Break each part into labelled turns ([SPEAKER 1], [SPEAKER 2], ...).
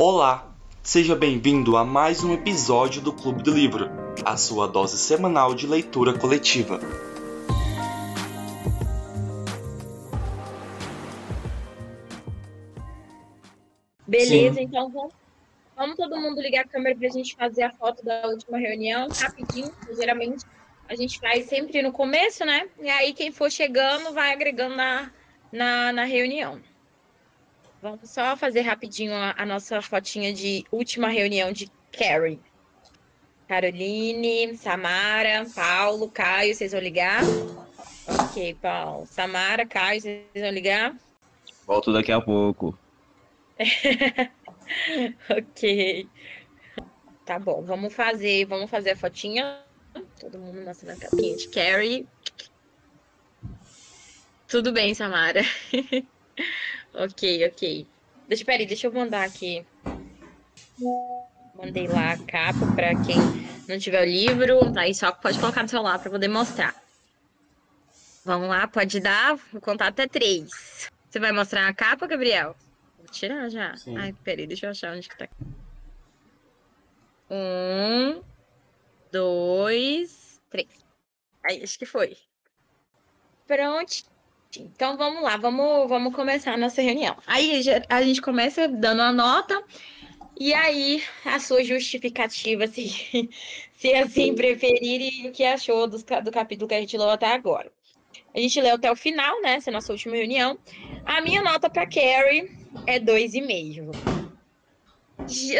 [SPEAKER 1] Olá, seja bem-vindo a mais um episódio do Clube do Livro, a sua dose semanal de leitura coletiva.
[SPEAKER 2] Beleza,
[SPEAKER 1] Sim.
[SPEAKER 2] então vamos, vamos todo mundo ligar a câmera pra gente fazer a foto da última reunião, rapidinho, geralmente a gente faz sempre no começo, né? E aí quem for chegando vai agregando na, na, na reunião. Vamos só fazer rapidinho a, a nossa fotinha de última reunião de Carrie. Caroline, Samara, Paulo, Caio, vocês vão ligar? Ok, Paulo. Samara, Caio, vocês vão ligar?
[SPEAKER 3] Volto daqui a pouco.
[SPEAKER 2] Ok. Tá bom, vamos fazer, vamos fazer a fotinha. Todo mundo mostrando a capinha de Carrie. Tudo bem, Samara. Ok, ok. Deixa, peraí, deixa eu mandar aqui. Mandei lá a capa para quem não tiver o livro. Aí só pode colocar no celular para poder mostrar. Vamos lá, pode dar. Vou contar até três. Você vai mostrar a capa, Gabriel? Vou tirar já.
[SPEAKER 1] Sim.
[SPEAKER 2] Ai, peraí, deixa eu achar onde que tá. Um, dois, três. Aí, acho que foi. Pronto. Então vamos lá, vamos, vamos começar a nossa reunião. Aí a gente começa dando a nota, e aí a sua justificativa, se, se assim preferir, e o que achou ca- do capítulo que a gente leu até agora. A gente leu até o final, né? Essa é a nossa última reunião. A minha nota para Carrie é 2,5.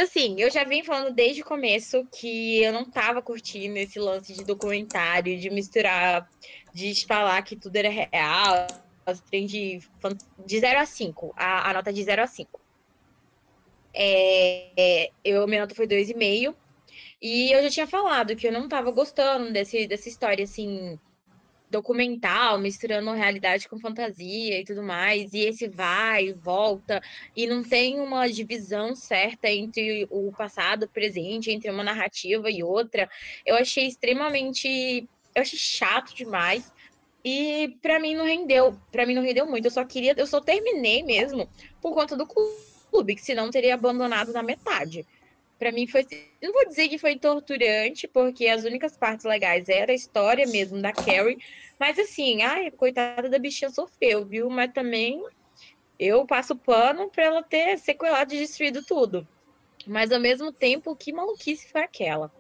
[SPEAKER 2] Assim, eu já vim falando desde o começo que eu não tava curtindo esse lance de documentário, de misturar, de falar que tudo era real, trem de, de 0 a 5, a, a nota de 0 a 5. É, é, eu, minha nota foi 2,5. E eu já tinha falado que eu não tava gostando desse, dessa história, assim, documental, misturando realidade com fantasia e tudo mais, e esse vai e volta, e não tem uma divisão certa entre o passado, o presente, entre uma narrativa e outra. Eu achei extremamente. Eu achei chato demais. E pra mim não rendeu. Pra mim não rendeu muito. Eu só queria. Eu só terminei mesmo por conta do clube, que senão teria abandonado na metade. Pra mim foi. Não vou dizer que foi torturante, porque as únicas partes legais era a história mesmo da Carrie. Mas assim, ai, coitada da bichinha sofreu, viu? Mas também eu passo pano pra ela ter sequelado e destruído tudo. Mas ao mesmo tempo, que maluquice foi aquela?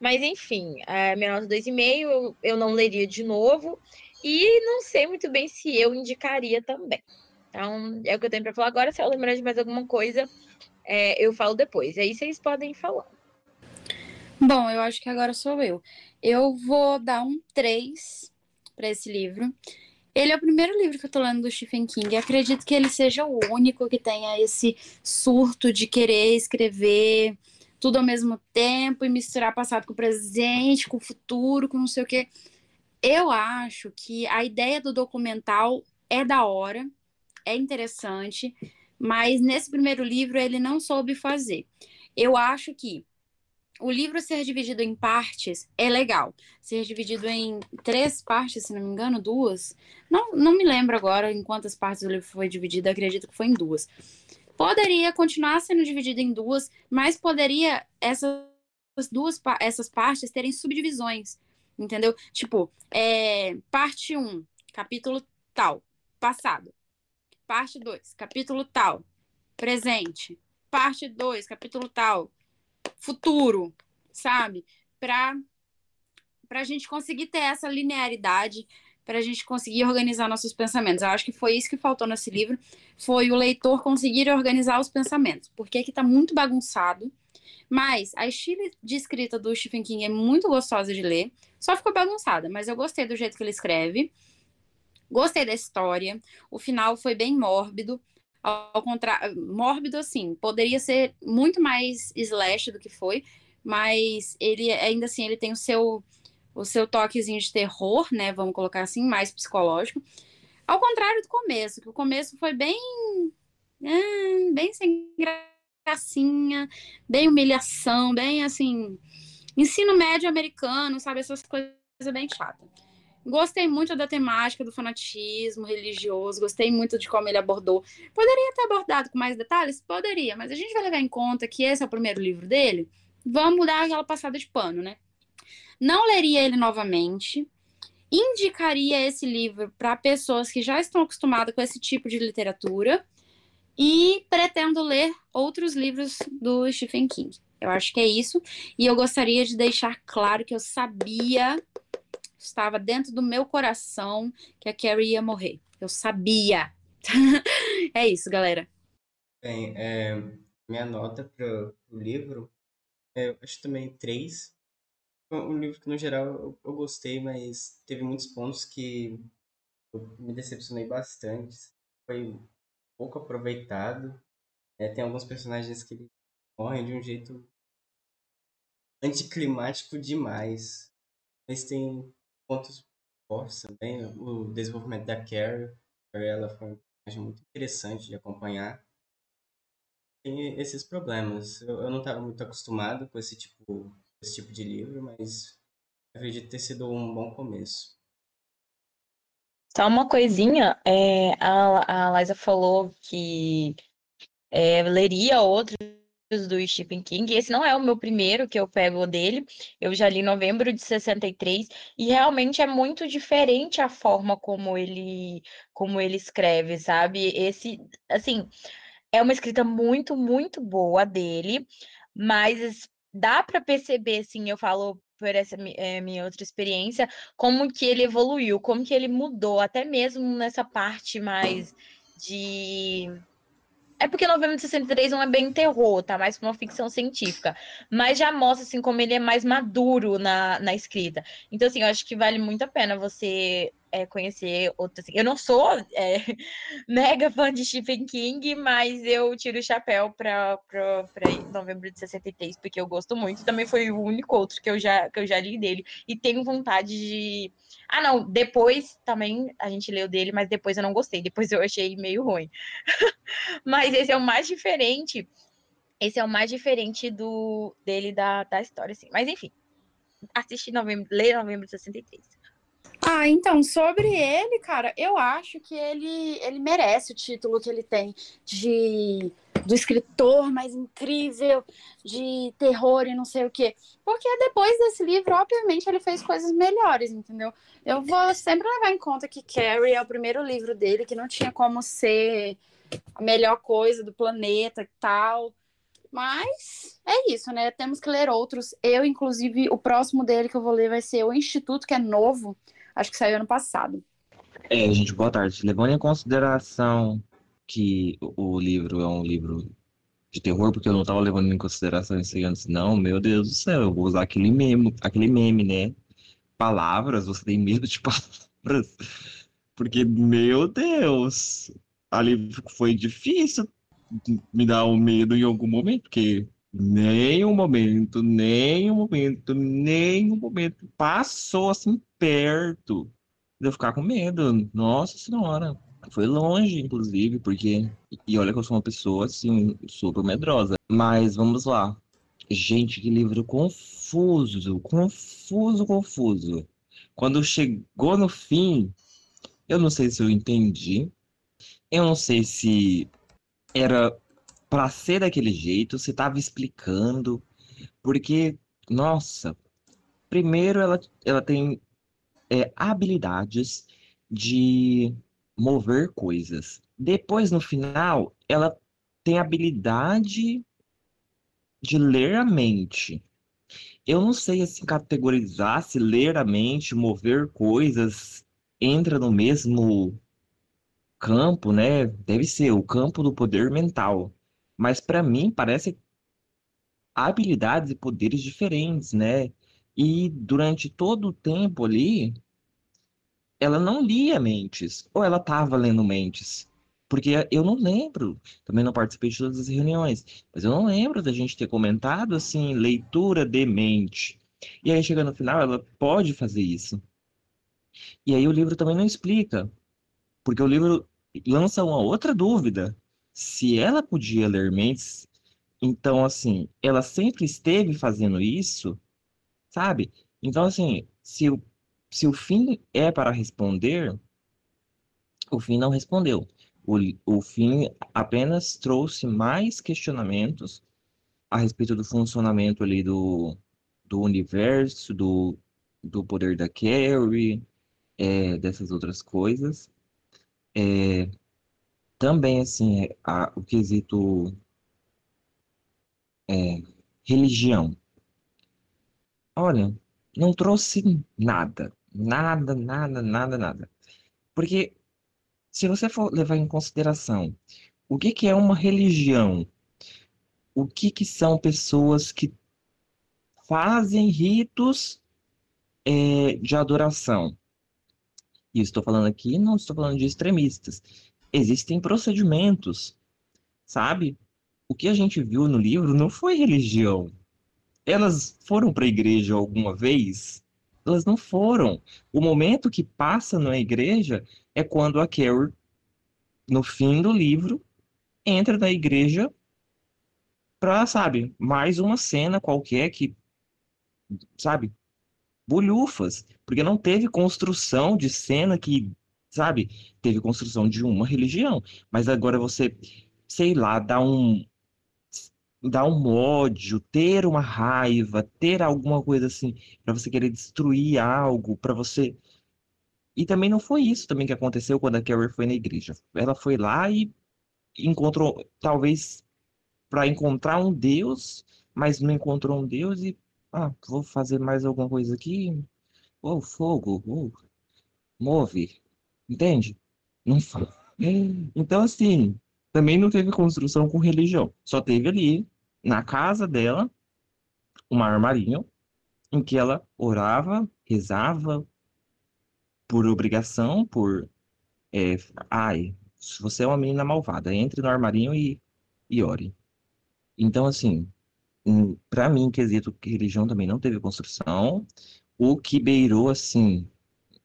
[SPEAKER 2] Mas enfim, a minha nota 2,5 eu, eu não leria de novo. E não sei muito bem se eu indicaria também. Então, é o que eu tenho pra falar agora. Se eu lembrar de mais alguma coisa, é, eu falo depois. Aí vocês podem falando.
[SPEAKER 4] Bom, eu acho que agora sou eu. Eu vou dar um 3 para esse livro. Ele é o primeiro livro que eu tô lendo do Stephen King. Acredito que ele seja o único que tenha esse surto de querer escrever tudo ao mesmo tempo e misturar passado com o presente, com o futuro, com não sei o quê. Eu acho que a ideia do documental é da hora, é interessante, mas nesse primeiro livro ele não soube fazer. Eu acho que o livro ser dividido em partes é legal. Ser dividido em três partes, se não me engano, duas. Não, não me lembro agora em quantas partes o livro foi dividido, acredito que foi em duas. Poderia continuar sendo dividido em duas, mas poderia essas duas essas partes terem subdivisões, entendeu? Tipo, é, parte 1, capítulo tal, passado. Parte 2, capítulo tal, presente. Parte 2, capítulo tal, futuro, sabe? Para para a gente conseguir ter essa linearidade, para a gente conseguir organizar nossos pensamentos. Eu acho que foi isso que faltou nesse livro, foi o leitor conseguir organizar os pensamentos, porque aqui está muito bagunçado. Mas a estilo de escrita do Stephen King é muito gostosa de ler, só ficou bagunçada, mas eu gostei do jeito que ele escreve. Gostei da história. O final foi bem mórbido. Ao contrário, mórbido assim, poderia ser muito mais slash do que foi, mas ele ainda assim ele tem o seu o seu toquezinho de terror, né? Vamos colocar assim, mais psicológico. Ao contrário do começo, que o começo foi bem ah, bem sem gracinha, bem humilhação, bem assim, ensino médio americano, sabe essas coisas bem chatas. Gostei muito da temática do fanatismo religioso, gostei muito de como ele abordou. Poderia ter abordado com mais detalhes? Poderia, mas a gente vai levar em conta que esse é o primeiro livro dele. Vamos dar aquela passada de pano, né? Não leria ele novamente. Indicaria esse livro para pessoas que já estão acostumadas com esse tipo de literatura. E pretendo ler outros livros do Stephen King. Eu acho que é isso. E eu gostaria de deixar claro que eu sabia, estava dentro do meu coração, que a Carrie ia morrer. Eu sabia. é isso, galera.
[SPEAKER 5] Bem, é, minha nota para o livro, é, acho também três. Um livro que, no geral, eu, eu gostei, mas teve muitos pontos que eu me decepcionei bastante. Foi pouco aproveitado. É, tem alguns personagens que morrem de um jeito anticlimático demais. Mas tem pontos fortes também. O desenvolvimento da Carrie, ela foi um personagem muito interessante de acompanhar. Tem esses problemas. Eu, eu não estava muito acostumado com esse tipo, esse tipo de livro, mas acredito ter sido um bom começo.
[SPEAKER 2] Só uma coisinha, é, a, a Liza falou que é, leria outros do Stephen King. Esse não é o meu primeiro que eu pego dele. Eu já li em novembro de 63 e realmente é muito diferente a forma como ele como ele escreve, sabe? Esse, assim, é uma escrita muito, muito boa dele, mas dá para perceber, assim, eu falo por essa é, minha outra experiência, como que ele evoluiu, como que ele mudou, até mesmo nessa parte mais de é porque Novembro de 63 não é bem terror, tá? Mais pra uma ficção científica. Mas já mostra, assim, como ele é mais maduro na, na escrita. Então, assim, eu acho que vale muito a pena você é, conhecer outras. Assim. Eu não sou é, mega fã de Stephen King, mas eu tiro o chapéu para novembro de 63, porque eu gosto muito. Também foi o único outro que eu já, que eu já li dele. E tenho vontade de. Ah, não, depois também a gente leu dele, mas depois eu não gostei. Depois eu achei meio ruim. mas esse é o mais diferente. Esse é o mais diferente do dele da, da história, assim. Mas enfim, assiste novembro, leia novembro de 63.
[SPEAKER 4] Ah, então, sobre ele, cara, eu acho que ele, ele merece o título que ele tem de do escritor mais incrível, de terror e não sei o quê. Porque depois desse livro, obviamente, ele fez coisas melhores, entendeu? Eu vou sempre levar em conta que Carrie é o primeiro livro dele, que não tinha como ser a melhor coisa do planeta e tal. Mas é isso, né? Temos que ler outros. Eu, inclusive, o próximo dele que eu vou ler vai ser O Instituto, que é novo acho que saiu ano passado.
[SPEAKER 3] É, gente, boa tarde. Levando em consideração que o livro é um livro de terror, porque eu não estava levando em consideração isso antes, não, meu Deus do céu, eu vou usar aquele meme, aquele meme, né? Palavras, você tem medo de palavras? Porque, meu Deus, ali foi difícil me dar um medo em algum momento, porque nenhum momento, nenhum momento, nenhum momento passou assim perto de eu ficar com medo. Nossa senhora. Foi longe, inclusive, porque. E olha que eu sou uma pessoa, assim, super medrosa. Mas vamos lá. Gente, que livro confuso, confuso, confuso. Quando chegou no fim, eu não sei se eu entendi. Eu não sei se era para ser daquele jeito, se tava explicando. Porque, nossa, primeiro ela, ela tem é, habilidades de mover coisas. Depois, no final, ela tem habilidade de ler a mente. Eu não sei assim categorizar se ler a mente, mover coisas entra no mesmo campo, né? Deve ser o campo do poder mental. Mas para mim parece habilidades e poderes diferentes, né? E durante todo o tempo ali, ela não lia mentes, ou ela estava lendo mentes. Porque eu não lembro, também não participei de todas as reuniões, mas eu não lembro da gente ter comentado assim, leitura de mente. E aí, chegando no final, ela pode fazer isso. E aí, o livro também não explica, porque o livro lança uma outra dúvida. Se ela podia ler mentes, então, assim, ela sempre esteve fazendo isso, sabe? Então, assim, se, se o fim é para responder, o fim não respondeu. O, o fim apenas trouxe mais questionamentos a respeito do funcionamento ali do, do universo, do, do poder da Carrie, é, dessas outras coisas. É, também, assim, a, o quesito é, religião. Olha, não trouxe nada. Nada, nada, nada, nada. Porque se você for levar em consideração o que, que é uma religião, o que, que são pessoas que fazem ritos é, de adoração. E estou falando aqui, não estou falando de extremistas. Existem procedimentos, sabe? O que a gente viu no livro não foi religião. Elas foram para a igreja alguma vez? Elas não foram. O momento que passa na igreja é quando a Carrie, no fim do livro, entra na igreja para, sabe, mais uma cena qualquer que, sabe, bolhufas, porque não teve construção de cena que, sabe, teve construção de uma religião, mas agora você, sei lá, dá um dar um ódio, ter uma raiva, ter alguma coisa assim, para você querer destruir algo, para você. E também não foi isso também que aconteceu quando a Carrie foi na igreja. Ela foi lá e encontrou, talvez, para encontrar um Deus, mas não encontrou um Deus e, ah, vou fazer mais alguma coisa aqui. Oh, fogo, oh, move. Entende? Não foi. Então, assim, também não teve construção com religião. Só teve ali na casa dela um armarinho em que ela orava, rezava por obrigação, por é, ai, você é uma menina malvada, entre no armarinho e, e ore. Então, assim, para mim, quesito religião também não teve construção. O que beirou, assim,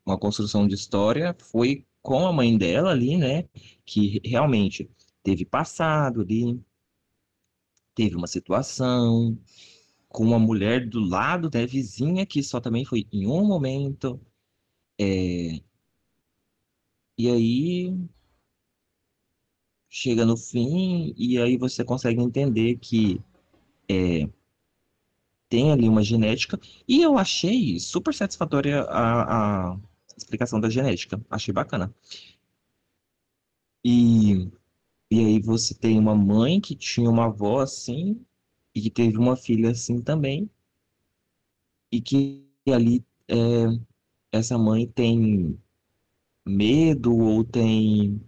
[SPEAKER 3] uma construção de história foi com a mãe dela ali, né? Que realmente teve passado ali, teve uma situação com uma mulher do lado da vizinha, que só também foi em um momento. É... E aí chega no fim, e aí você consegue entender que é, tem ali uma genética, e eu achei super satisfatória a, a explicação da genética, achei bacana. E e aí você tem uma mãe que tinha uma avó assim, e que teve uma filha assim também, e que ali é, essa mãe tem medo ou tem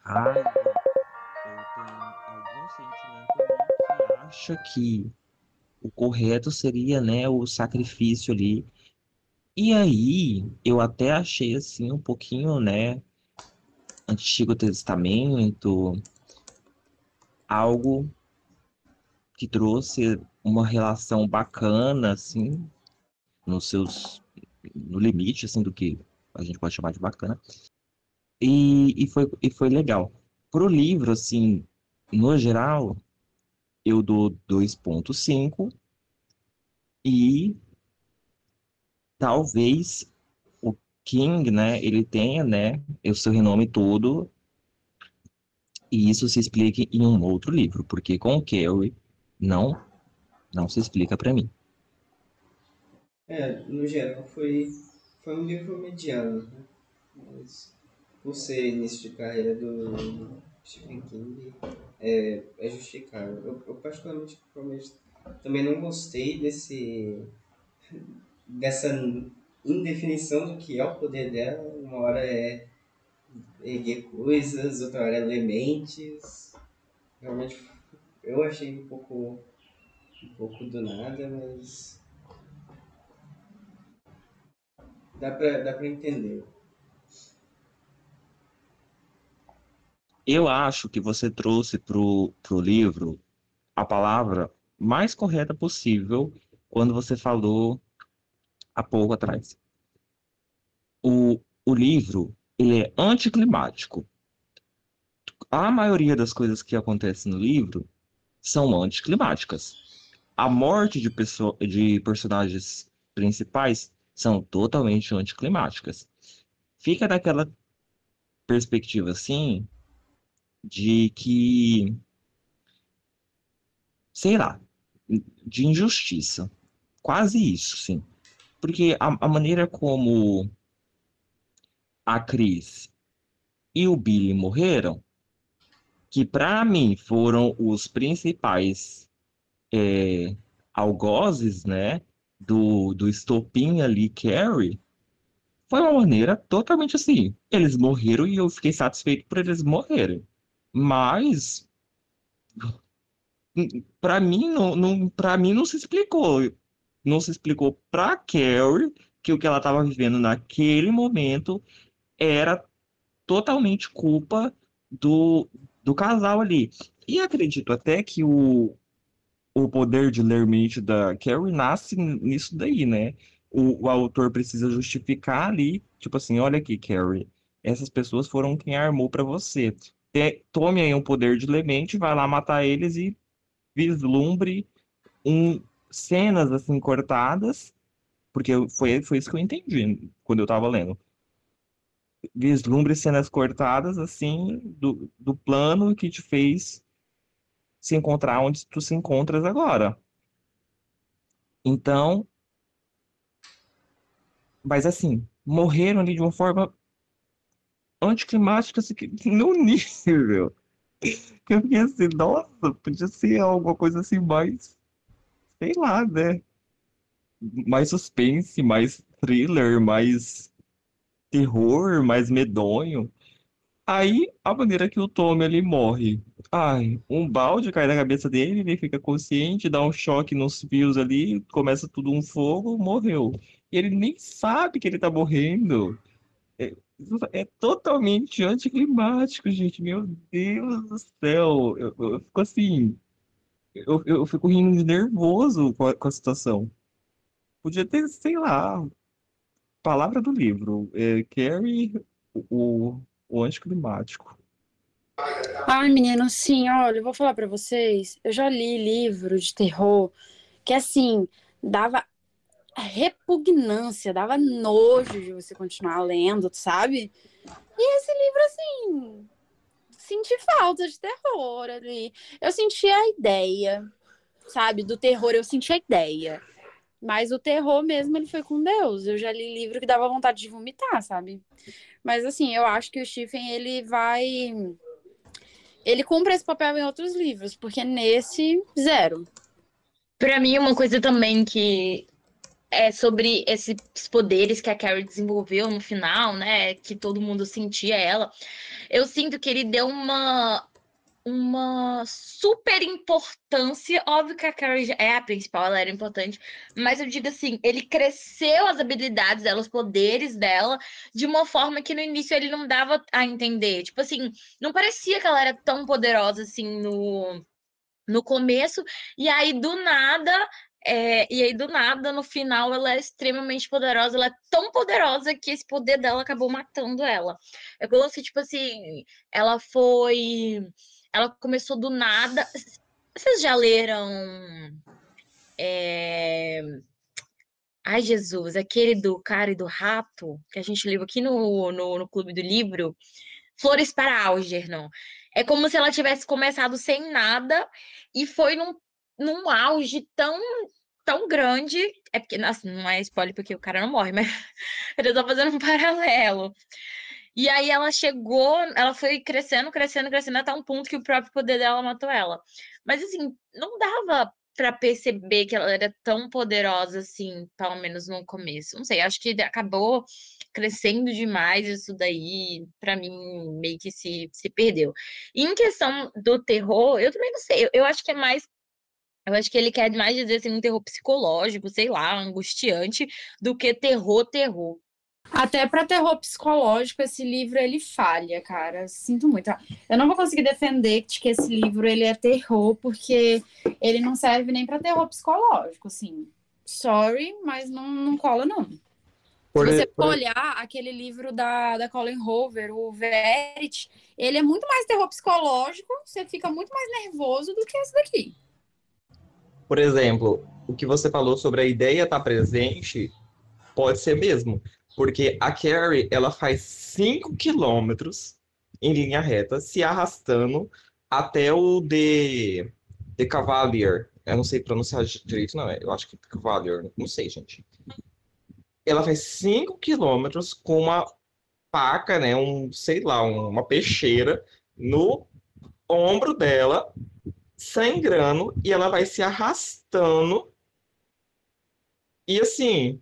[SPEAKER 3] raiva ou tem algum sentimento que acha que o correto seria, né, o sacrifício ali. E aí eu até achei assim um pouquinho, né, Antigo Testamento, algo que trouxe uma relação bacana, assim, nos seus, no limite, assim, do que a gente pode chamar de bacana. E, e, foi, e foi legal. Pro livro, assim, no geral, eu dou 2.5 e talvez King, né, ele tenha, né, o seu renome todo, e isso se explica em um outro livro, porque com o Carrie não, não se explica para mim.
[SPEAKER 5] É, no geral foi, foi um livro mediano, né? mas por ser início de carreira do Stephen King, é, é justificável. Eu, eu particularmente também não gostei desse dessa indefinição do que é o poder dela. Uma hora é erguer coisas, outra hora é ler mentes. Realmente eu achei um pouco, um pouco do nada, mas dá pra, dá pra entender.
[SPEAKER 3] Eu acho que você trouxe pro, pro livro a palavra mais correta possível quando você falou há pouco atrás. O, o livro ele é anticlimático. A maioria das coisas que acontecem no livro são anticlimáticas. A morte de, pessoa, de personagens principais são totalmente anticlimáticas. Fica daquela perspectiva assim de que sei lá, de injustiça. Quase isso, sim. Porque a, a maneira como a Cris e o Billy morreram, que para mim foram os principais é, algozes, né, do, do estopim ali, Carrie, foi uma maneira totalmente assim. Eles morreram e eu fiquei satisfeito por eles morrerem. Mas para mim não, não para mim não se explicou. Não se explicou para Carrie que o que ela estava vivendo naquele momento era totalmente culpa do, do casal ali. E acredito até que o, o poder de ler mente da Carrie nasce nisso daí, né? O, o autor precisa justificar ali, tipo assim, olha aqui, Carrie, essas pessoas foram quem armou para você. Tome aí um poder de lemente, vai lá matar eles e vislumbre um, cenas assim cortadas, porque foi, foi isso que eu entendi quando eu estava lendo. Vislumbre cenas cortadas assim do, do plano que te fez se encontrar onde tu se encontras agora. Então, mas assim, morreram ali de uma forma anticlimática assim, no nível que eu fiquei assim, nossa, podia ser alguma coisa assim mais, sei lá, né? Mais suspense, mais thriller, mais terror, mais medonho. Aí, a maneira que o Tommy ali morre. Ai, um balde cai na cabeça dele, ele fica consciente, dá um choque nos fios ali, começa tudo um fogo, morreu. E ele nem sabe que ele tá morrendo. É, é totalmente anticlimático, gente. Meu Deus do céu. Eu, eu fico assim. Eu, eu fico rindo de nervoso com a, com a situação. Podia ter, sei lá, palavra do livro. É, Carrie, o, o anticlimático.
[SPEAKER 4] Ai, menino, sim, olha, eu vou falar para vocês. Eu já li livro de terror que, assim, dava repugnância, dava nojo de você continuar lendo, sabe? E esse livro, assim, senti falta de terror ali. Eu senti a ideia, sabe? Do terror, eu senti a ideia. Mas o terror mesmo, ele foi com Deus. Eu já li livro que dava vontade de vomitar, sabe? Mas, assim, eu acho que o Stephen, ele vai. Ele cumpre esse papel em outros livros, porque nesse, zero.
[SPEAKER 2] Para mim, uma coisa também que é sobre esses poderes que a Carrie desenvolveu no final, né? Que todo mundo sentia ela. Eu sinto que ele deu uma uma super importância. Óbvio que a Carrie é a principal, ela era importante, mas eu digo assim, ele cresceu as habilidades dela, os poderes dela, de uma forma que no início ele não dava a entender. Tipo assim, não parecia que ela era tão poderosa assim no no começo, e aí do nada é, e aí, do nada, no final, ela é extremamente poderosa. Ela é tão poderosa que esse poder dela acabou matando ela. É como se, tipo assim, ela foi. Ela começou do nada. Vocês já leram. É... Ai, Jesus, aquele do cara e do rato, que a gente leu aqui no, no, no Clube do Livro. Flores para Algernon. É como se ela tivesse começado sem nada e foi num num auge tão tão grande, é porque nossa, não é spoiler porque o cara não morre, mas eu tô fazendo um paralelo. E aí ela chegou, ela foi crescendo, crescendo, crescendo até um ponto que o próprio poder dela matou ela. Mas assim, não dava para perceber que ela era tão poderosa assim, pelo menos no começo. Não sei, acho que acabou crescendo demais isso daí, para mim meio que se, se perdeu. E em questão do terror, eu também não sei, eu, eu acho que é mais eu acho que ele quer mais dizer assim, um terror psicológico, sei lá, angustiante, do que terror, terror.
[SPEAKER 4] Até para terror psicológico, esse livro ele falha, cara. Sinto muito. Eu não vou conseguir defender que esse livro ele é terror, porque ele não serve nem para terror psicológico, assim. Sorry, mas não, não cola, não. Por Se você for olhar aquele livro da, da Colin Hoover, o Verity, ele é muito mais terror psicológico, você fica muito mais nervoso do que esse daqui.
[SPEAKER 3] Por exemplo, o que você falou sobre a ideia estar tá presente, pode ser mesmo. Porque a Carrie, ela faz 5 quilômetros em linha reta, se arrastando até o de, de Cavalier. Eu não sei pronunciar direito, não. Eu acho que é Cavalier. Não sei, gente. Ela faz 5 quilômetros com uma faca, né? Um, sei lá, uma peixeira no ombro dela, sangrando, e ela vai se arrastando. E assim,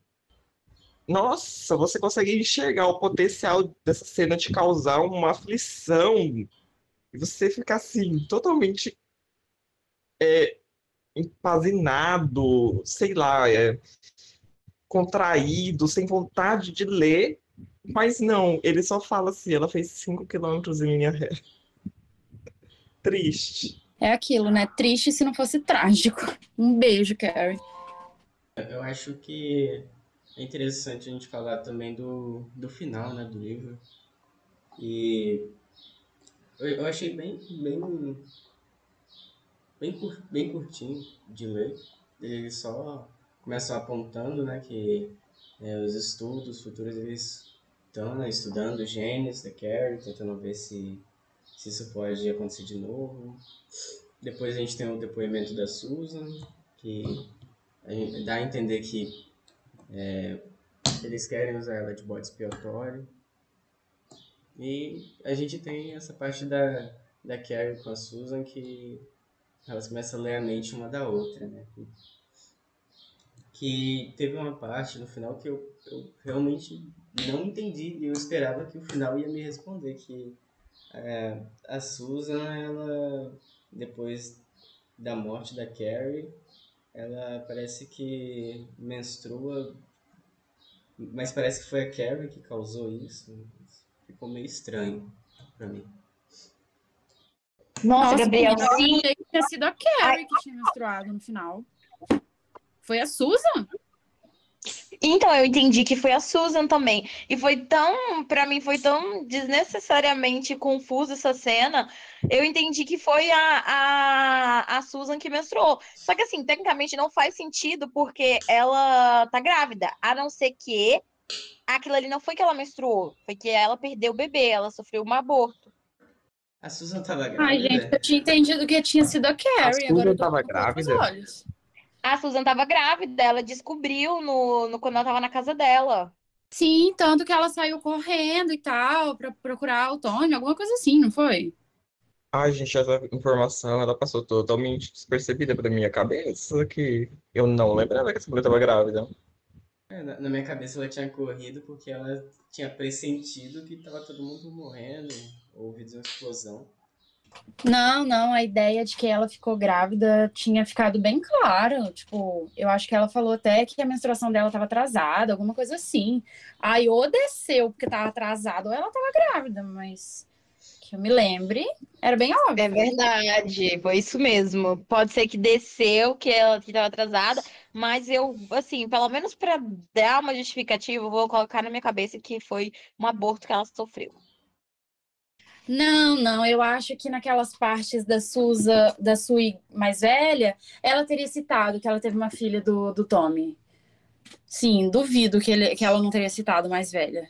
[SPEAKER 3] nossa, você consegue enxergar o potencial dessa cena de causar uma aflição e você fica assim, totalmente é, empazinado, sei lá, é, contraído, sem vontade de ler, mas não, ele só fala assim, ela fez 5 quilômetros em linha reta. Triste.
[SPEAKER 4] É aquilo, né? Triste se não fosse trágico. Um beijo, Carrie.
[SPEAKER 5] Eu acho que é interessante a gente falar também do, do final, né, do livro. E eu, achei bem, bem, bem, cur, bem curtinho de ler. Ele só começa apontando, né, que é, os estudos futuros eles estão né, estudando genes da Carrie, tentando ver se, se isso pode acontecer de novo. Depois a gente tem o depoimento da Susan, que dá a entender que é, eles querem usar ela de bode expiatório. E a gente tem essa parte da, da Carrie com a Susan que elas começam a ler a mente uma da outra, né? Que teve uma parte no final que eu, eu realmente não entendi e eu esperava que o final ia me responder que é, a Susan, ela depois da morte da Carrie, ela parece que menstrua, mas parece que foi a Carrie que causou isso. Ficou meio estranho para mim.
[SPEAKER 2] Nossa, Nossa Gabriel,
[SPEAKER 4] eu achei que tinha sido a Carrie que tinha menstruado no final. Foi a Susan?
[SPEAKER 2] Então, eu entendi que foi a Susan também. E foi tão, para mim, foi tão desnecessariamente confusa essa cena. Eu entendi que foi a, a, a Susan que menstruou. Só que, assim, tecnicamente não faz sentido porque ela tá grávida. A não ser que aquilo ali não foi que ela menstruou, foi que ela perdeu o bebê, ela sofreu um aborto.
[SPEAKER 5] A Susan tava grávida.
[SPEAKER 4] Ai, gente, eu tinha entendido que tinha sido a Carrie. A
[SPEAKER 3] Susan
[SPEAKER 4] agora
[SPEAKER 3] tava grávida?
[SPEAKER 2] A Susan tava grávida, ela descobriu no, no, quando ela tava na casa dela.
[SPEAKER 4] Sim, tanto que ela saiu correndo e tal, pra procurar o Tony, alguma coisa assim, não foi?
[SPEAKER 3] Ai, gente, essa informação, ela passou totalmente despercebida pra minha cabeça, que eu não lembrava que essa mulher tava grávida.
[SPEAKER 5] É, na, na minha cabeça ela tinha corrido porque ela tinha pressentido que tava todo mundo morrendo, ouvido uma explosão.
[SPEAKER 4] Não, não, a ideia de que ela ficou grávida tinha ficado bem claro. Tipo, eu acho que ela falou até que a menstruação dela estava atrasada, alguma coisa assim. Aí ou desceu porque estava atrasada, ou ela estava grávida, mas que eu me lembre, era bem óbvio.
[SPEAKER 2] É verdade, foi isso mesmo. Pode ser que desceu, que ela estava atrasada, mas eu, assim, pelo menos para dar uma justificativa, vou colocar na minha cabeça que foi um aborto que ela sofreu.
[SPEAKER 4] Não, não, eu acho que naquelas partes da Suza, da Sui mais velha, ela teria citado que ela teve uma filha do, do Tommy. Sim, duvido que, ele, que ela não teria citado mais velha.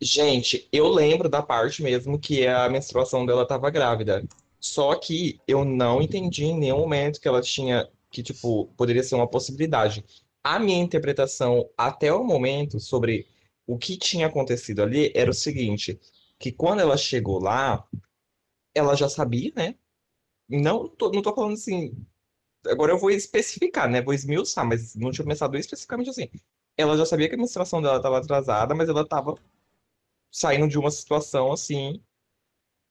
[SPEAKER 3] Gente, eu lembro da parte mesmo que a menstruação dela estava grávida. Só que eu não entendi em nenhum momento que ela tinha, que, tipo, poderia ser uma possibilidade. A minha interpretação até o momento sobre o que tinha acontecido ali era o seguinte: que quando ela chegou lá, ela já sabia, né? Não tô, não tô falando assim. Agora eu vou especificar, né? Vou esmiuçar, mas não tinha começado especificamente assim. Ela já sabia que a menstruação dela estava atrasada, mas ela estava saindo de uma situação assim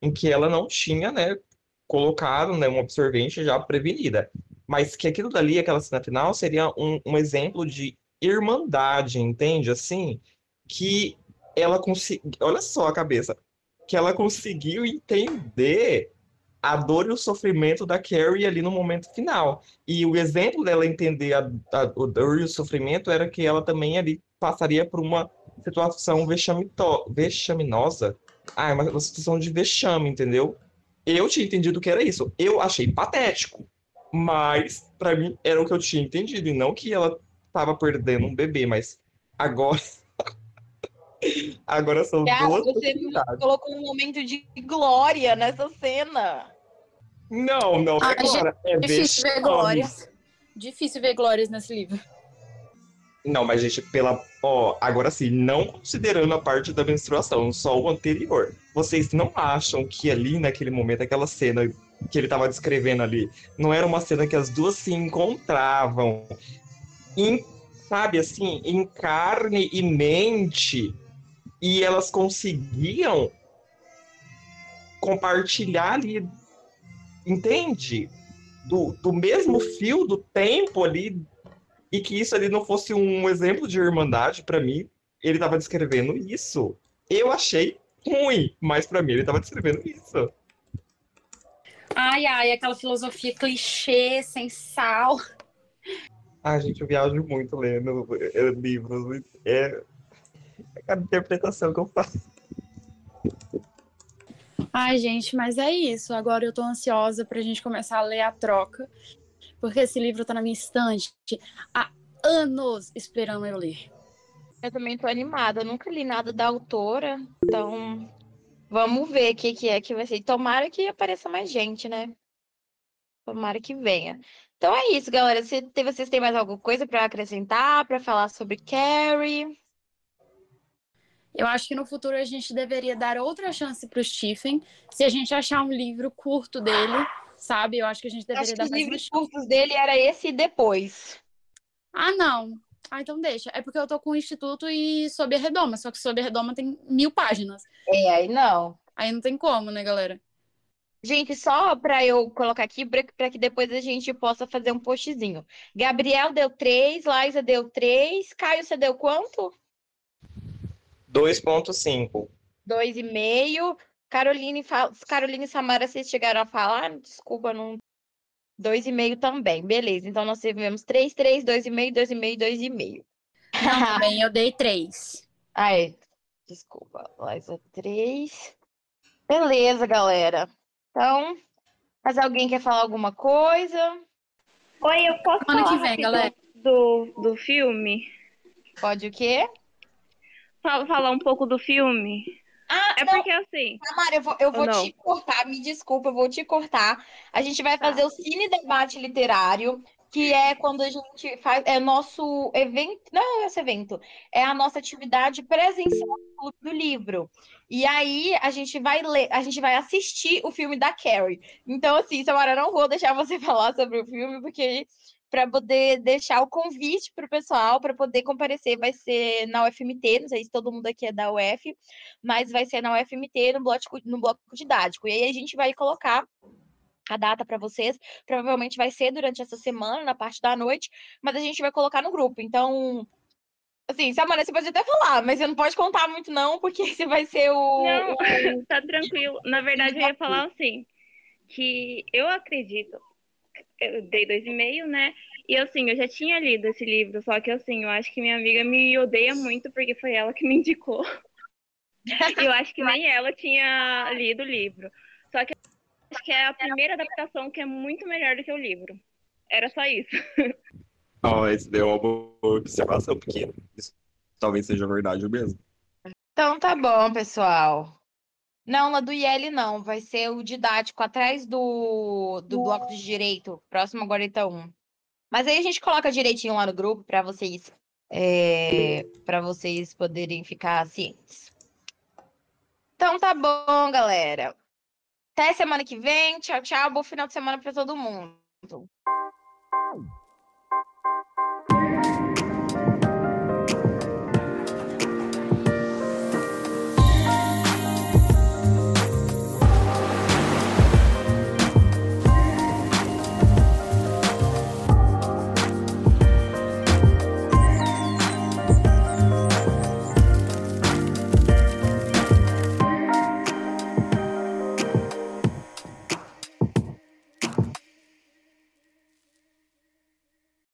[SPEAKER 3] em que ela não tinha, né, colocado, né, um absorvente já prevenida. Mas que aquilo dali, aquela cena final, seria um, um exemplo de irmandade, entende? Assim, que ela conseguiu. Olha só a cabeça. Que ela conseguiu entender a dor e o sofrimento da Carrie ali no momento final. E o exemplo dela entender a, a, a dor e o sofrimento era que ela também ali passaria por uma situação vexamito, vexaminosa. Ah, é uma, uma situação de vexame, entendeu? Eu tinha entendido que era isso. Eu achei patético. Mas, para mim, era o que eu tinha entendido. E não que ela estava perdendo um bebê, mas Agora. Agora são
[SPEAKER 2] Cara,
[SPEAKER 3] duas
[SPEAKER 2] você colocou um momento de glória nessa cena.
[SPEAKER 3] Não, não,
[SPEAKER 4] Ah,
[SPEAKER 3] agora é
[SPEAKER 4] Difícil ver glórias. Difícil ver glórias nesse livro.
[SPEAKER 3] Não, mas gente, pela. Ó, agora sim, não considerando a parte da menstruação, só o anterior. Vocês não acham que ali, naquele momento, aquela cena que ele tava descrevendo ali, não era uma cena que as duas se encontravam? Em, sabe, assim, em carne e mente. E elas conseguiam compartilhar ali, entende? Do, do mesmo fio do tempo ali e que isso ali não fosse um exemplo de irmandade pra mim, ele tava descrevendo isso. Eu achei ruim, mas pra mim ele tava descrevendo isso.
[SPEAKER 4] Ai, ai, aquela filosofia clichê, sem sal.
[SPEAKER 3] Ah, gente, eu viajo muito lendo eh, livros. É, é a interpretação que eu faço.
[SPEAKER 4] Ai, gente, mas é isso. Agora eu tô ansiosa pra gente começar a ler a troca. Porque esse livro tá na minha estante há anos esperando eu ler.
[SPEAKER 2] Eu também tô animada. Eu nunca li nada da autora. Então, vamos ver o que, que é que vai ser. Tomara que apareça mais gente, né? Tomara que venha. Então é isso, galera. Se vocês têm mais alguma coisa pra acrescentar, pra falar sobre Carrie?
[SPEAKER 4] Eu acho que no futuro a gente deveria dar outra chance pro Stephen. Se a gente achar um livro curto dele, sabe? Eu acho que a gente deveria
[SPEAKER 2] Acho que
[SPEAKER 4] dar
[SPEAKER 2] os
[SPEAKER 4] mais uma
[SPEAKER 2] livros curtos dele era esse e depois.
[SPEAKER 4] Ah, não. Ah, então deixa. É porque eu tô com o Instituto e Sob a Redoma. Só que Sob a Redoma tem mil páginas.
[SPEAKER 2] É, aí não.
[SPEAKER 4] Aí não tem como, né, galera?
[SPEAKER 2] Gente, só para eu colocar aqui, para que depois a gente possa fazer um postzinho. Gabriel deu 3, Laísa deu 3, Caio, você deu quanto?
[SPEAKER 3] 2.5.
[SPEAKER 2] 2,5. Caroline, fa- Caroline e Samara, vocês chegaram a falar? Desculpa, não. 2,5 também. Beleza. Então nós tivemos 3, 3, 2,5, 2,5, 2,5.
[SPEAKER 4] Não, também eu dei três.
[SPEAKER 2] Ai, desculpa. Laísa 3. Beleza, galera. Então, mais alguém quer falar alguma coisa?
[SPEAKER 6] Oi, eu posso
[SPEAKER 4] Ano
[SPEAKER 6] falar
[SPEAKER 4] que vem, galera.
[SPEAKER 6] do, do filme?
[SPEAKER 2] Pode o quê?
[SPEAKER 6] Fa- Falar um pouco do filme?
[SPEAKER 2] Ah,
[SPEAKER 6] É
[SPEAKER 2] não,
[SPEAKER 6] porque assim,
[SPEAKER 2] Tamara, eu vou, eu vou
[SPEAKER 6] não?
[SPEAKER 2] te cortar, me desculpa, eu vou te cortar. A gente vai fazer o Cine Debate Literário, que é quando a gente faz, é nosso evento, não é esse evento, é a nossa atividade presencial do Livro. E aí a gente vai ler, a gente vai assistir o filme da Carrie. Então, assim, Samara, eu não vou deixar você falar sobre o filme, porque para poder deixar o convite para o pessoal, para poder comparecer, vai ser na UFMT, não sei se todo mundo aqui é da UF, mas vai ser na UFMT no bloco, no bloco didático. E aí a gente vai colocar a data para vocês. Provavelmente vai ser durante essa semana, na parte da noite, mas a gente vai colocar no grupo. Então, assim, Samara, você pode até falar, mas você não pode contar muito, não, porque esse vai ser o.
[SPEAKER 6] Não. tá tranquilo. Na verdade, eu ia falar assim, que eu acredito, eu dei dois e meio, né? E assim, eu já tinha lido esse livro, só que assim, eu acho que minha amiga me odeia muito porque foi ela que me indicou. Eu acho que nem ela tinha lido o livro. Só que eu acho que é a primeira adaptação que é muito melhor do que o livro. Era só isso.
[SPEAKER 3] Ó, esse deu uma boa observação, porque isso talvez seja verdade mesmo.
[SPEAKER 2] Então tá bom, pessoal. Não, na do IL não. Vai ser o didático atrás do, do bloco de direito. Próximo agora, então. Mas aí a gente coloca direitinho lá no grupo para vocês é, para vocês poderem ficar cientes. Então tá bom, galera. Até semana que vem. Tchau, tchau. Bom final de semana para todo mundo.